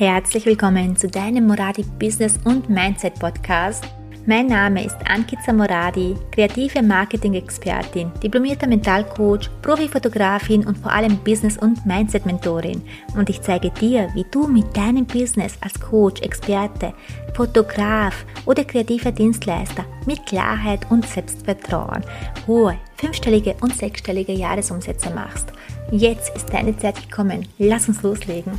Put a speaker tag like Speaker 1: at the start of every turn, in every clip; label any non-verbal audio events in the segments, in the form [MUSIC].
Speaker 1: Herzlich willkommen zu deinem Moradi Business und Mindset Podcast. Mein Name ist Ankita Moradi, kreative Marketing-Expertin, diplomierter Mentalcoach, Profifotografin und vor allem Business- und Mindset-Mentorin. Und ich zeige dir, wie du mit deinem Business als Coach, Experte, Fotograf oder kreativer Dienstleister mit Klarheit und Selbstvertrauen hohe fünfstellige und sechsstellige Jahresumsätze machst. Jetzt ist deine Zeit gekommen. Lass uns loslegen.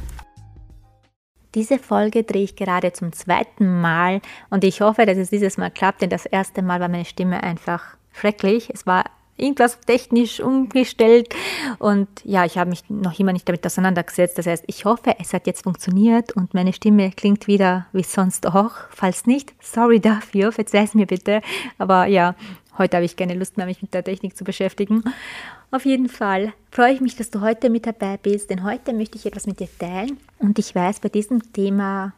Speaker 1: Diese Folge drehe ich gerade zum zweiten Mal und ich hoffe, dass es dieses Mal klappt, denn das erste Mal war meine Stimme einfach schrecklich. Es war irgendwas technisch umgestellt und ja, ich habe mich noch immer nicht damit auseinandergesetzt. Das heißt, ich hoffe, es hat jetzt funktioniert und meine Stimme klingt wieder wie sonst auch. Falls nicht, sorry dafür, verzeih es mir bitte. Aber ja, heute habe ich keine Lust mehr, mich mit der Technik zu beschäftigen. Auf jeden Fall freue ich mich, dass du heute mit dabei bist, denn heute möchte ich etwas mit dir teilen. Und ich weiß, bei diesem Thema,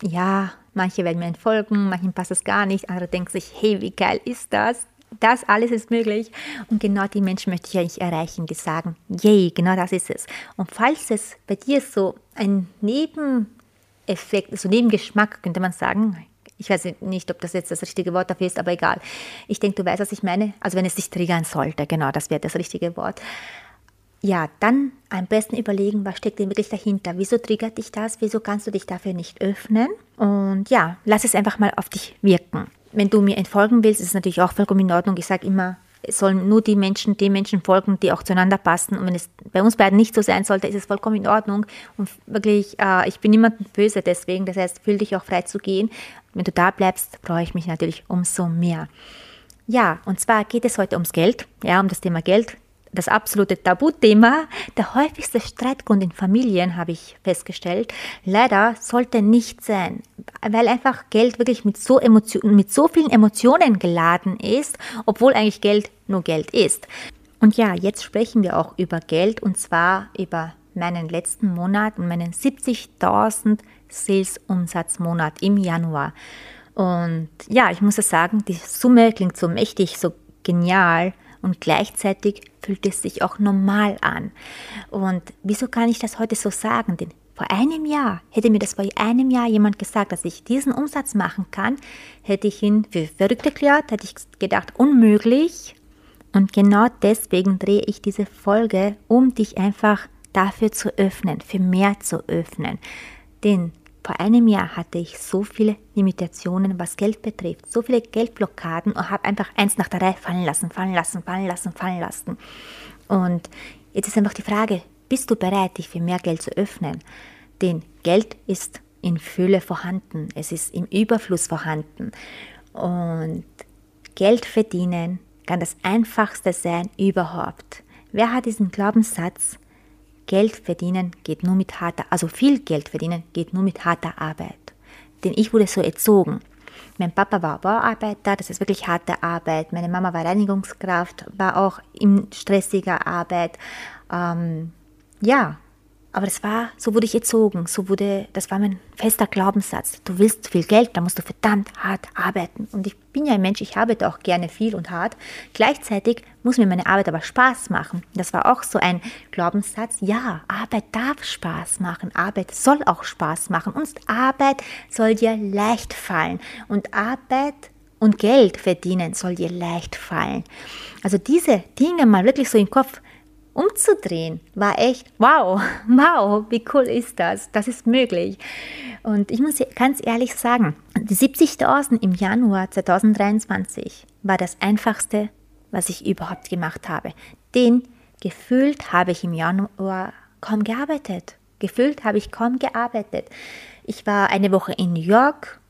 Speaker 1: ja, manche werden mir entfolgen, manchen passt es gar nicht, andere denken sich, hey, wie geil ist das? Das alles ist möglich. Und genau die Menschen möchte ich eigentlich erreichen, die sagen, yay, genau das ist es. Und falls es bei dir so ein Nebeneffekt, so Nebengeschmack, könnte man sagen, ich weiß nicht, ob das jetzt das richtige Wort dafür ist, aber egal. Ich denke, du weißt, was ich meine. Also wenn es dich triggern sollte, genau, das wäre das richtige Wort. Ja, dann am besten überlegen, was steckt denn wirklich dahinter? Wieso triggert dich das? Wieso kannst du dich dafür nicht öffnen? Und ja, lass es einfach mal auf dich wirken. Wenn du mir entfolgen willst, ist es natürlich auch vollkommen in Ordnung. Ich sage immer, es sollen nur die Menschen, die Menschen folgen, die auch zueinander passen. Und wenn es bei uns beiden nicht so sein sollte, ist es vollkommen in Ordnung. Und wirklich, äh, ich bin niemandem böse deswegen. Das heißt, fühl dich auch frei zu gehen. Wenn du da bleibst, freue ich mich natürlich umso mehr. Ja, und zwar geht es heute ums Geld, ja, um das Thema Geld. Das absolute Tabuthema, der häufigste Streitgrund in Familien, habe ich festgestellt. Leider sollte nicht sein, weil einfach Geld wirklich mit so, Emotion, mit so vielen Emotionen geladen ist, obwohl eigentlich Geld nur Geld ist. Und ja, jetzt sprechen wir auch über Geld und zwar über meinen letzten Monat und meinen 70.000 Sales-Umsatzmonat im Januar. Und ja, ich muss sagen, die Summe klingt so mächtig, so genial und gleichzeitig fühlt es sich auch normal an. Und wieso kann ich das heute so sagen? Denn vor einem Jahr, hätte mir das vor einem Jahr jemand gesagt, dass ich diesen Umsatz machen kann, hätte ich ihn für verrückt erklärt, hätte ich gedacht, unmöglich. Und genau deswegen drehe ich diese Folge, um dich einfach dafür zu öffnen, für mehr zu öffnen. Denn vor einem Jahr hatte ich so viele Limitationen, was Geld betrifft, so viele Geldblockaden und habe einfach eins nach der Reihe fallen lassen, fallen lassen, fallen lassen, fallen lassen. Und jetzt ist einfach die Frage, bist du bereit, dich für mehr Geld zu öffnen? Denn Geld ist in Fülle vorhanden, es ist im Überfluss vorhanden. Und Geld verdienen kann das Einfachste sein überhaupt. Wer hat diesen Glaubenssatz, Geld verdienen geht nur mit harter, also viel Geld verdienen geht nur mit harter Arbeit. Denn ich wurde so erzogen. Mein Papa war Bauarbeiter, das ist wirklich harte Arbeit. Meine Mama war Reinigungskraft, war auch in stressiger Arbeit. Ähm, ja, aber das war, so wurde ich erzogen, so wurde, das war mein fester Glaubenssatz. Du willst viel Geld, dann musst du verdammt hart arbeiten. Und ich bin ja ein Mensch, ich arbeite auch gerne viel und hart. Gleichzeitig muss mir meine Arbeit aber Spaß machen. Das war auch so ein Glaubenssatz. Ja, Arbeit darf Spaß machen. Arbeit soll auch Spaß machen. Und Arbeit soll dir leicht fallen. Und Arbeit und Geld verdienen soll dir leicht fallen. Also diese Dinge mal wirklich so im Kopf umzudrehen, war echt, wow, [LAUGHS] wow, wie cool ist das? Das ist möglich. Und ich muss ganz ehrlich sagen, die 70.000 im Januar 2023 war das einfachste, was ich überhaupt gemacht habe. Denn gefühlt habe ich im Januar kaum gearbeitet. Gefühlt habe ich kaum gearbeitet. Ich war eine Woche in New York.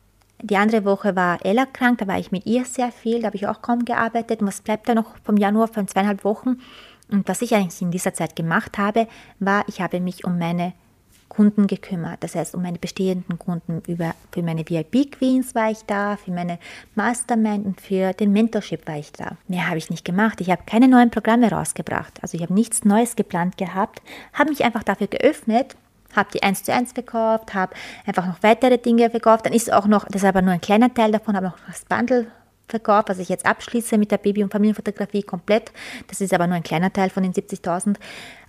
Speaker 1: Die andere Woche war Ella krank, da war ich mit ihr sehr viel, da habe ich auch kaum gearbeitet. Und was bleibt da noch vom Januar von zweieinhalb Wochen? Und was ich eigentlich in dieser Zeit gemacht habe, war, ich habe mich um meine Kunden gekümmert. Das heißt, um meine bestehenden Kunden. Über, für meine VIP-Queens war ich da, für meine Mastermind und für den Mentorship war ich da. Mehr habe ich nicht gemacht. Ich habe keine neuen Programme rausgebracht. Also ich habe nichts Neues geplant gehabt, habe mich einfach dafür geöffnet, habe die 1 zu 1 verkauft, habe einfach noch weitere Dinge verkauft. Dann ist auch noch, das ist aber nur ein kleiner Teil davon, habe noch das Bundle Verkauf, was ich jetzt abschließe mit der Baby- und Familienfotografie komplett. Das ist aber nur ein kleiner Teil von den 70.000.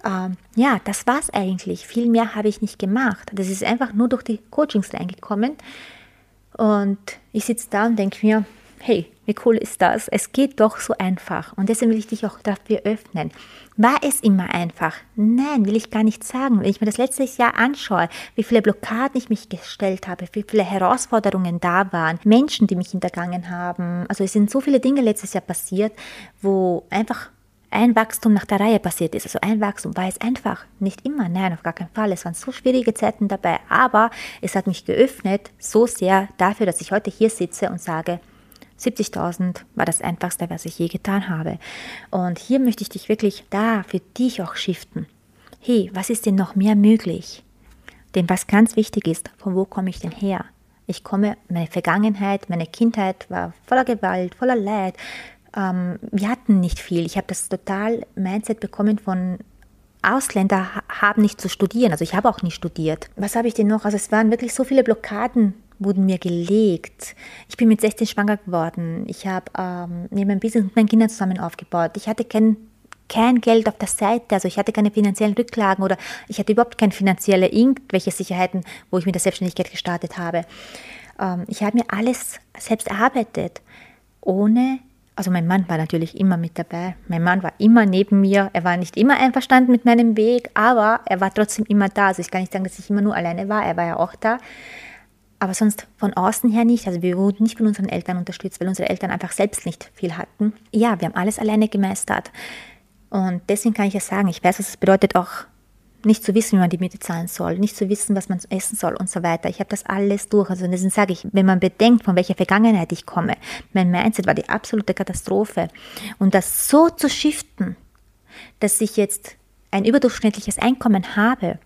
Speaker 1: Ähm, ja, das war's eigentlich. Viel mehr habe ich nicht gemacht. Das ist einfach nur durch die Coachings reingekommen. Und ich sitze da und denke mir, hey, wie cool ist das? Es geht doch so einfach. Und deswegen will ich dich auch dafür öffnen. War es immer einfach? Nein, will ich gar nicht sagen. Wenn ich mir das letzte Jahr anschaue, wie viele Blockaden ich mich gestellt habe, wie viele Herausforderungen da waren, Menschen, die mich hintergangen haben. Also es sind so viele Dinge letztes Jahr passiert, wo einfach ein Wachstum nach der Reihe passiert ist. Also ein Wachstum war es einfach. Nicht immer, nein, auf gar keinen Fall. Es waren so schwierige Zeiten dabei, aber es hat mich geöffnet so sehr dafür, dass ich heute hier sitze und sage, 70.000 war das Einfachste, was ich je getan habe. Und hier möchte ich dich wirklich da für dich auch shiften. Hey, was ist denn noch mehr möglich? Denn was ganz wichtig ist, von wo komme ich denn her? Ich komme, meine Vergangenheit, meine Kindheit war voller Gewalt, voller Leid. Ähm, wir hatten nicht viel. Ich habe das total Mindset bekommen von Ausländer haben nicht zu studieren. Also ich habe auch nicht studiert. Was habe ich denn noch? Also es waren wirklich so viele Blockaden wurden mir gelegt. Ich bin mit 16 schwanger geworden. Ich habe ähm, neben meinem Business mit meinen Kindern zusammen aufgebaut. Ich hatte kein, kein Geld auf der Seite, also ich hatte keine finanziellen Rücklagen oder ich hatte überhaupt keine finanzielle irgendwelche Sicherheiten, wo ich mit der Selbstständigkeit gestartet habe. Ähm, ich habe mir alles selbst erarbeitet, ohne also mein Mann war natürlich immer mit dabei. Mein Mann war immer neben mir. Er war nicht immer einverstanden mit meinem Weg, aber er war trotzdem immer da. Also ich kann nicht sagen, dass ich immer nur alleine war. Er war ja auch da aber sonst von außen her nicht. Also wir wurden nicht von unseren Eltern unterstützt, weil unsere Eltern einfach selbst nicht viel hatten. Ja, wir haben alles alleine gemeistert. Und deswegen kann ich ja sagen, ich weiß, was es bedeutet, auch nicht zu wissen, wie man die Miete zahlen soll, nicht zu wissen, was man essen soll und so weiter. Ich habe das alles durch. Also deswegen sage ich, wenn man bedenkt, von welcher Vergangenheit ich komme, mein Mindset war die absolute Katastrophe. Und das so zu shiften, dass ich jetzt ein überdurchschnittliches Einkommen habe,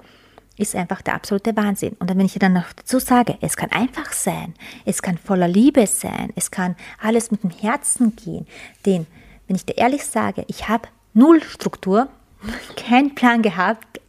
Speaker 1: ist einfach der absolute Wahnsinn. Und wenn ich dann noch dazu sage, es kann einfach sein, es kann voller Liebe sein, es kann alles mit dem Herzen gehen. Denn, wenn ich dir ehrlich sage, ich habe null Struktur, [LAUGHS] keinen Plan gehabt,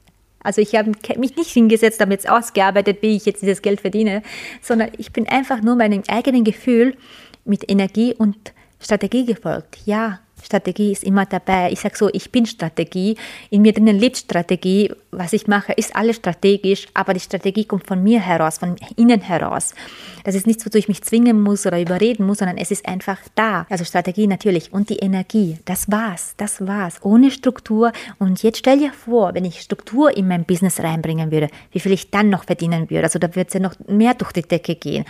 Speaker 1: also ich habe mich nicht hingesetzt, habe jetzt ausgearbeitet, wie ich jetzt dieses Geld verdiene, sondern ich bin einfach nur meinem eigenen Gefühl mit Energie und Strategie gefolgt. Ja, Strategie ist immer dabei. Ich sage so, ich bin Strategie. In mir drinnen lebt Strategie. Was ich mache, ist alles strategisch, aber die Strategie kommt von mir heraus, von innen heraus. Das ist nichts, wozu ich mich zwingen muss oder überreden muss, sondern es ist einfach da. Also Strategie natürlich und die Energie. Das war's. Das war's. Ohne Struktur. Und jetzt stell dir vor, wenn ich Struktur in mein Business reinbringen würde, wie viel ich dann noch verdienen würde. Also da wird es ja noch mehr durch die Decke gehen.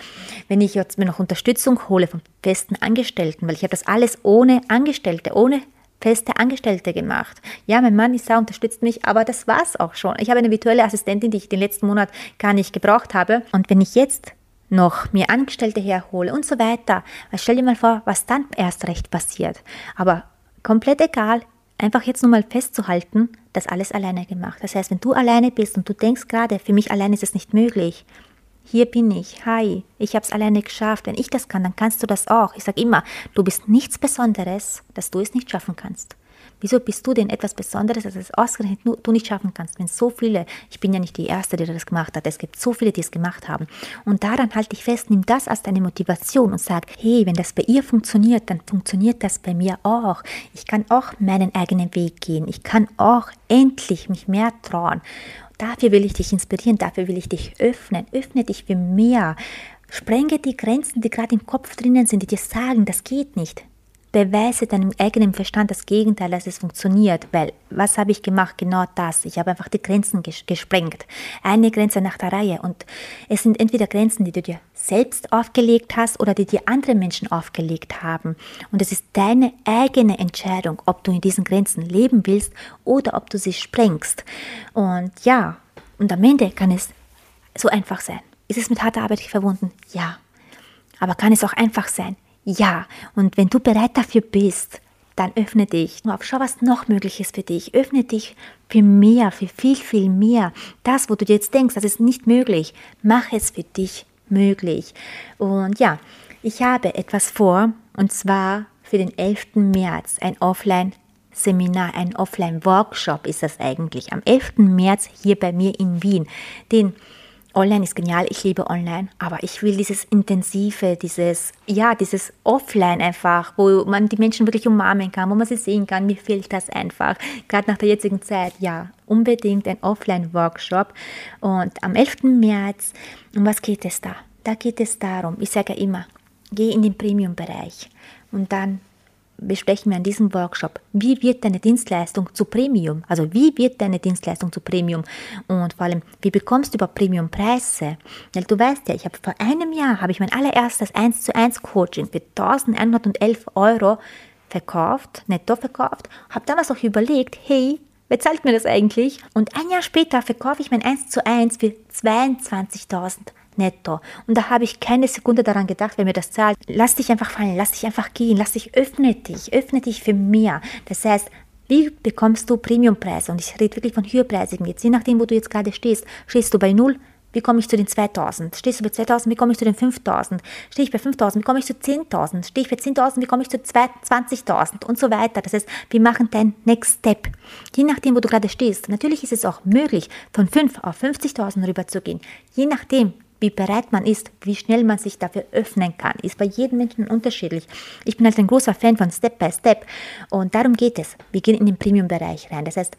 Speaker 1: Wenn ich jetzt mir noch Unterstützung hole von festen Angestellten, weil ich habe das alles ohne Angestellte, ohne feste Angestellte gemacht. Ja, mein Mann ist da, unterstützt mich, aber das war's auch schon. Ich habe eine virtuelle Assistentin, die ich den letzten Monat gar nicht gebraucht habe. Und wenn ich jetzt noch mir Angestellte herhole und so weiter, stell dir mal vor, was dann erst recht passiert. Aber komplett egal, einfach jetzt nur mal festzuhalten, das alles alleine gemacht. Das heißt, wenn du alleine bist und du denkst gerade, für mich allein ist es nicht möglich, hier bin ich, hi, ich habe es alleine geschafft. Wenn ich das kann, dann kannst du das auch. Ich sage immer, du bist nichts Besonderes, dass du es nicht schaffen kannst. Wieso bist du denn etwas Besonderes, dass es ausgerechnet du nicht schaffen kannst, wenn so viele, ich bin ja nicht die Erste, die das gemacht hat, es gibt so viele, die es gemacht haben. Und daran halte ich fest, nimm das als deine Motivation und sag, hey, wenn das bei ihr funktioniert, dann funktioniert das bei mir auch. Ich kann auch meinen eigenen Weg gehen. Ich kann auch endlich mich mehr trauen. Dafür will ich dich inspirieren, dafür will ich dich öffnen. Öffne dich für mehr. Sprenge die Grenzen, die gerade im Kopf drinnen sind, die dir sagen, das geht nicht. Beweise deinem eigenen Verstand das Gegenteil, dass es funktioniert. Weil, was habe ich gemacht? Genau das. Ich habe einfach die Grenzen ges gesprengt. Eine Grenze nach der Reihe. Und es sind entweder Grenzen, die du dir selbst aufgelegt hast oder die dir andere Menschen aufgelegt haben. Und es ist deine eigene Entscheidung, ob du in diesen Grenzen leben willst oder ob du sie sprengst. Und ja, und am Ende kann es so einfach sein. Ist es mit harter Arbeit verbunden? Ja. Aber kann es auch einfach sein? Ja, und wenn du bereit dafür bist, dann öffne dich. Nur auf, schau, was noch möglich ist für dich. Öffne dich für mehr, für viel, viel mehr. Das, wo du jetzt denkst, das ist nicht möglich, mach es für dich möglich. Und ja, ich habe etwas vor, und zwar für den 11. März ein Offline-Seminar, ein Offline-Workshop ist das eigentlich. Am 11. März hier bei mir in Wien. Den Online ist genial, ich liebe Online, aber ich will dieses Intensive, dieses, ja, dieses Offline einfach, wo man die Menschen wirklich umarmen kann, wo man sie sehen kann. Mir fehlt das einfach. Gerade nach der jetzigen Zeit, ja, unbedingt ein Offline-Workshop. Und am 11. März, um was geht es da? Da geht es darum, ich sage ja immer, geh in den Premium-Bereich und dann besprechen wir an diesem Workshop, wie wird deine Dienstleistung zu Premium? Also wie wird deine Dienstleistung zu Premium? Und vor allem, wie bekommst du über Premium-Preise? Weil du weißt ja, ich habe vor einem Jahr, habe ich mein allererstes 1 zu 1 Coaching für 1111 Euro verkauft, netto verkauft, habe damals auch überlegt, hey, wer zahlt mir das eigentlich? Und ein Jahr später verkaufe ich mein 1 zu 1 für 22.000 netto. Und da habe ich keine Sekunde daran gedacht, wer mir das zahlt. Lass dich einfach fallen, lass dich einfach gehen, lass dich, öffne dich, öffne dich für mehr. Das heißt, wie bekommst du Premiumpreise? Und ich rede wirklich von höherpreisigen jetzt, je nachdem, wo du jetzt gerade stehst. Stehst du bei null? Wie komme ich zu den 2000? Stehst du bei 2000? Wie komme ich zu den 5000? Stehe ich bei 5000? Wie komme ich zu 10.000? Stehe ich bei 10.000? Wie komme ich zu 20.000? Und so weiter. Das heißt, wir machen dein Next Step. Je nachdem, wo du gerade stehst. Natürlich ist es auch möglich, von 5 auf 50.000 rüberzugehen. Je nachdem, wie bereit man ist, wie schnell man sich dafür öffnen kann, ist bei jedem Menschen unterschiedlich. Ich bin halt ein großer Fan von Step by Step und darum geht es. Wir gehen in den Premium-Bereich rein. Das heißt,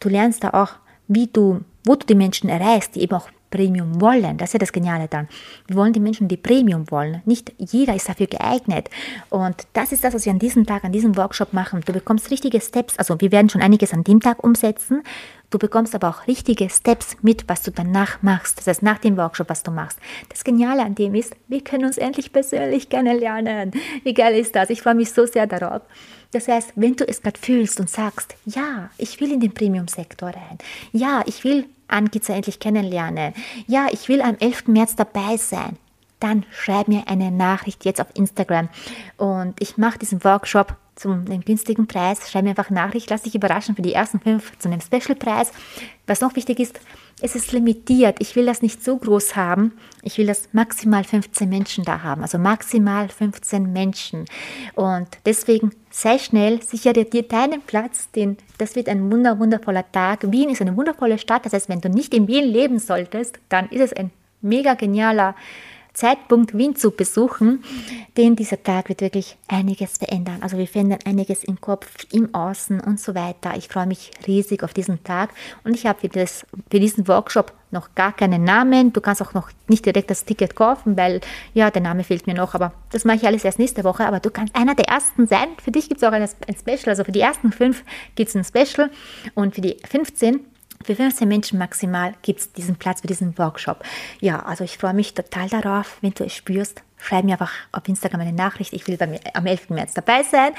Speaker 1: du lernst da auch, wie du, wo du die Menschen erreichst, die eben auch Premium wollen. Das ist ja das Geniale dann. Wir wollen die Menschen, die Premium wollen. Nicht jeder ist dafür geeignet. Und das ist das, was wir an diesem Tag, an diesem Workshop machen. Du bekommst richtige Steps. Also wir werden schon einiges an dem Tag umsetzen. Du bekommst aber auch richtige Steps mit, was du danach machst. Das heißt, nach dem Workshop, was du machst. Das Geniale an dem ist, wir können uns endlich persönlich kennenlernen. Wie geil ist das? Ich freue mich so sehr darauf. Das heißt, wenn du es gerade fühlst und sagst, ja, ich will in den Premium-Sektor rein. Ja, ich will Ankiza endlich kennenlernen. Ja, ich will am 11. März dabei sein. Dann schreib mir eine Nachricht jetzt auf Instagram und ich mache diesen Workshop zum einem günstigen Preis. Schreib mir einfach Nachricht, lass dich überraschen für die ersten fünf zu einem Special-Preis. Was noch wichtig ist, es ist limitiert. Ich will das nicht so groß haben. Ich will das maximal 15 Menschen da haben. Also maximal 15 Menschen. Und deswegen sei schnell, sichere dir deinen Platz, denn das wird ein wunder, wundervoller Tag. Wien ist eine wundervolle Stadt. Das heißt, wenn du nicht in Wien leben solltest, dann ist es ein mega genialer Zeitpunkt Wien zu besuchen, denn dieser Tag wird wirklich einiges verändern. Also wir verändern einiges im Kopf, im Außen und so weiter. Ich freue mich riesig auf diesen Tag und ich habe für, für diesen Workshop noch gar keinen Namen. Du kannst auch noch nicht direkt das Ticket kaufen, weil ja, der Name fehlt mir noch, aber das mache ich alles erst nächste Woche. Aber du kannst einer der ersten sein. Für dich gibt es auch ein Special, also für die ersten fünf gibt es ein Special und für die 15 für 15 Menschen maximal gibt es diesen Platz für diesen Workshop. Ja, also ich freue mich total darauf, wenn du es spürst. Schreib mir einfach auf Instagram eine Nachricht. Ich will bei am 11. März dabei sein.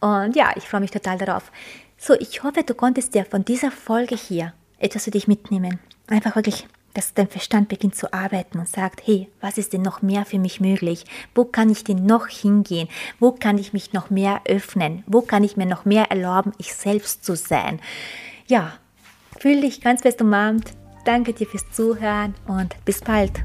Speaker 1: Und ja, ich freue mich total darauf. So, ich hoffe, du konntest dir von dieser Folge hier etwas für dich mitnehmen. Einfach wirklich, dass dein Verstand beginnt zu arbeiten und sagt, hey, was ist denn noch mehr für mich möglich? Wo kann ich denn noch hingehen? Wo kann ich mich noch mehr öffnen? Wo kann ich mir noch mehr erlauben, ich selbst zu sein? Ja, Fühl dich ganz fest umarmt. Danke dir fürs Zuhören und bis bald.